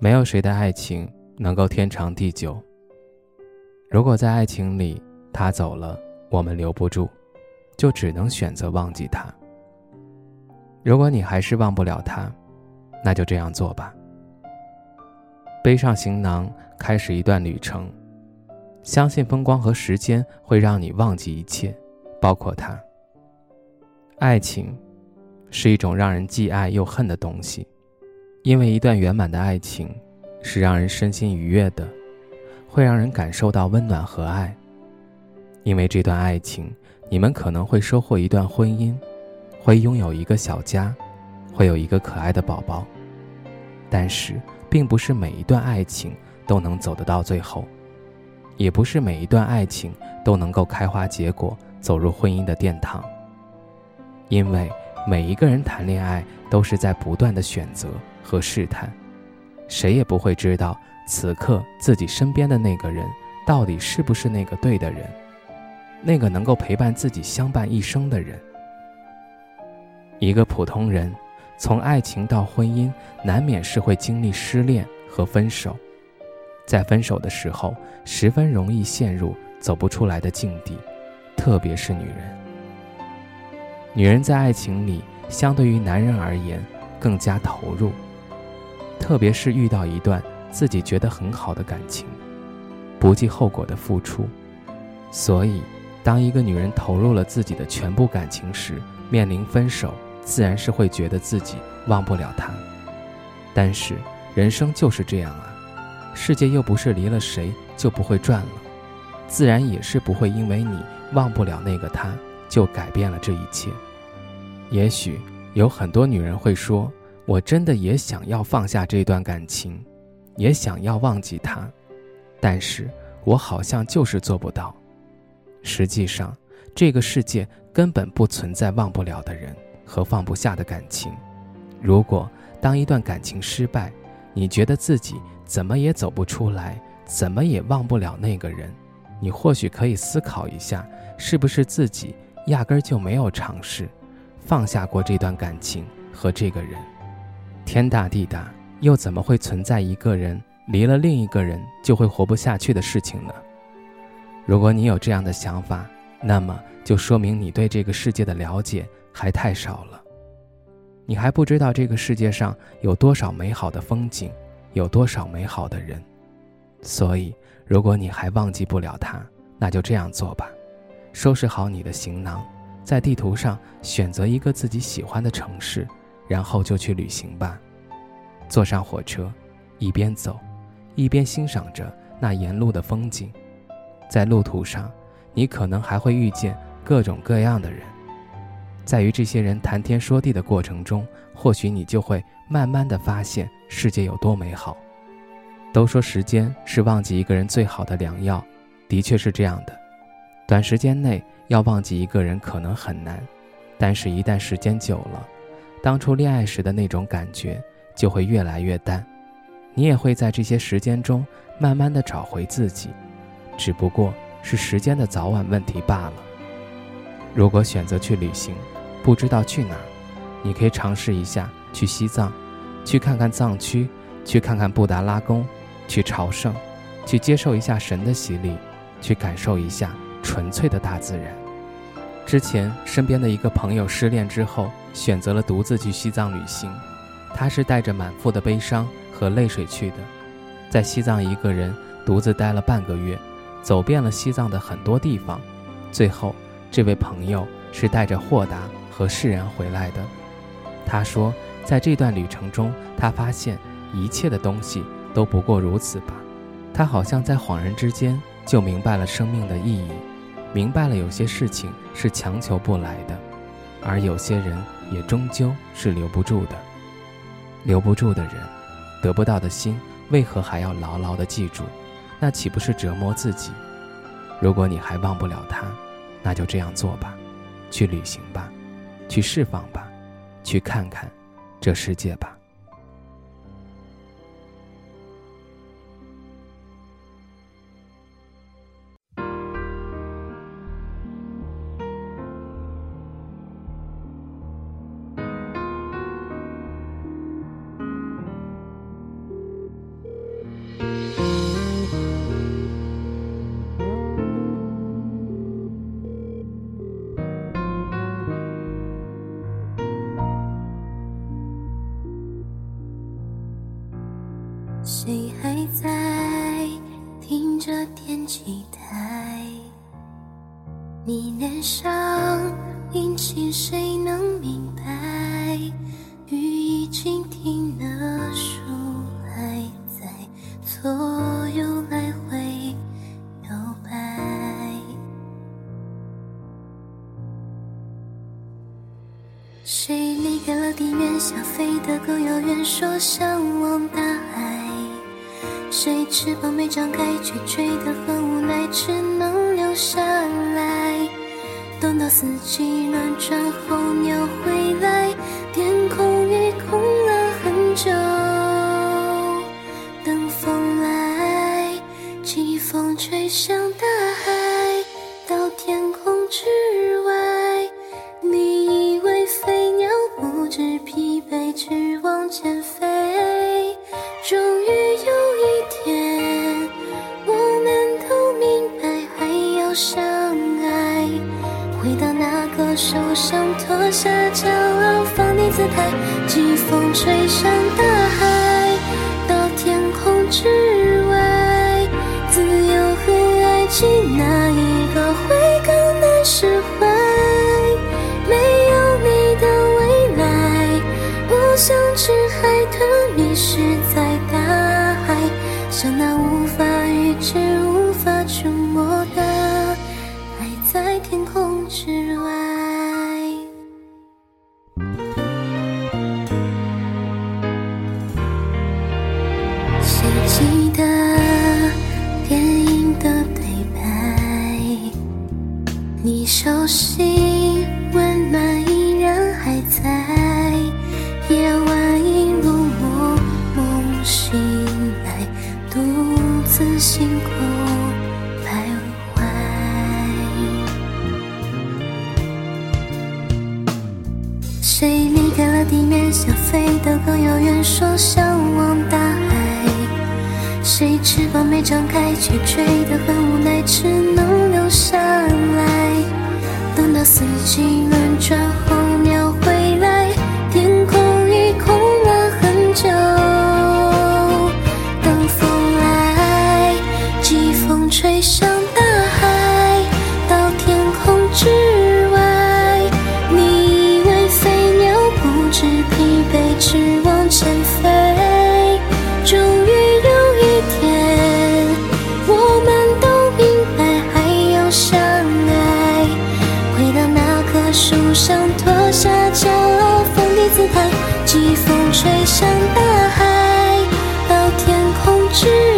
没有谁的爱情能够天长地久。如果在爱情里他走了，我们留不住，就只能选择忘记他。如果你还是忘不了他，那就这样做吧。背上行囊，开始一段旅程。相信风光和时间会让你忘记一切，包括他。爱情，是一种让人既爱又恨的东西。因为一段圆满的爱情，是让人身心愉悦的，会让人感受到温暖和爱。因为这段爱情，你们可能会收获一段婚姻，会拥有一个小家，会有一个可爱的宝宝。但是，并不是每一段爱情都能走得到最后，也不是每一段爱情都能够开花结果，走入婚姻的殿堂。因为每一个人谈恋爱都是在不断的选择。和试探，谁也不会知道此刻自己身边的那个人到底是不是那个对的人，那个能够陪伴自己相伴一生的人。一个普通人，从爱情到婚姻，难免是会经历失恋和分手，在分手的时候，十分容易陷入走不出来的境地，特别是女人。女人在爱情里，相对于男人而言，更加投入。特别是遇到一段自己觉得很好的感情，不计后果的付出，所以，当一个女人投入了自己的全部感情时，面临分手，自然是会觉得自己忘不了他。但是，人生就是这样啊，世界又不是离了谁就不会转了，自然也是不会因为你忘不了那个他，就改变了这一切。也许有很多女人会说。我真的也想要放下这段感情，也想要忘记他，但是我好像就是做不到。实际上，这个世界根本不存在忘不了的人和放不下的感情。如果当一段感情失败，你觉得自己怎么也走不出来，怎么也忘不了那个人，你或许可以思考一下，是不是自己压根儿就没有尝试放下过这段感情和这个人。天大地大，又怎么会存在一个人离了另一个人就会活不下去的事情呢？如果你有这样的想法，那么就说明你对这个世界的了解还太少了。你还不知道这个世界上有多少美好的风景，有多少美好的人。所以，如果你还忘记不了他，那就这样做吧：收拾好你的行囊，在地图上选择一个自己喜欢的城市。然后就去旅行吧，坐上火车，一边走，一边欣赏着那沿路的风景。在路途上，你可能还会遇见各种各样的人，在与这些人谈天说地的过程中，或许你就会慢慢的发现世界有多美好。都说时间是忘记一个人最好的良药，的确是这样的。短时间内要忘记一个人可能很难，但是一旦时间久了，当初恋爱时的那种感觉就会越来越淡，你也会在这些时间中慢慢的找回自己，只不过是时间的早晚问题罢了。如果选择去旅行，不知道去哪儿，你可以尝试一下去西藏，去看看藏区，去看看布达拉宫，去朝圣，去接受一下神的洗礼，去感受一下纯粹的大自然。之前身边的一个朋友失恋之后，选择了独自去西藏旅行。他是带着满腹的悲伤和泪水去的，在西藏一个人独自待了半个月，走遍了西藏的很多地方。最后，这位朋友是带着豁达和释然回来的。他说，在这段旅程中，他发现一切的东西都不过如此吧。他好像在恍然之间就明白了生命的意义。明白了，有些事情是强求不来的，而有些人也终究是留不住的。留不住的人，得不到的心，为何还要牢牢的记住？那岂不是折磨自己？如果你还忘不了他，那就这样做吧，去旅行吧，去释放吧，去看看这世界吧。谁还在听着电吉台？你脸上阴晴，谁能明白？雨已经停了，树还在左右来回摇摆。谁离开了地面，想飞得更遥远，说向往大海。谁翅膀没张开，却追得很无奈，只能留下来。等到四季轮转候鸟回来，天空已空下骄傲，放低姿态，季风吹向大海，到天空之外，自由和爱情哪一个会更难释怀？没有你的未来，我像只海豚迷失在大海，像那无法预知、无法触摸的爱，在天空之说向往大海。谁翅膀没张开，却追得很无奈，只能留下来。等到四季轮转想脱下骄傲放低姿态季风吹向大海到天空之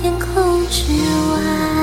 天空之外。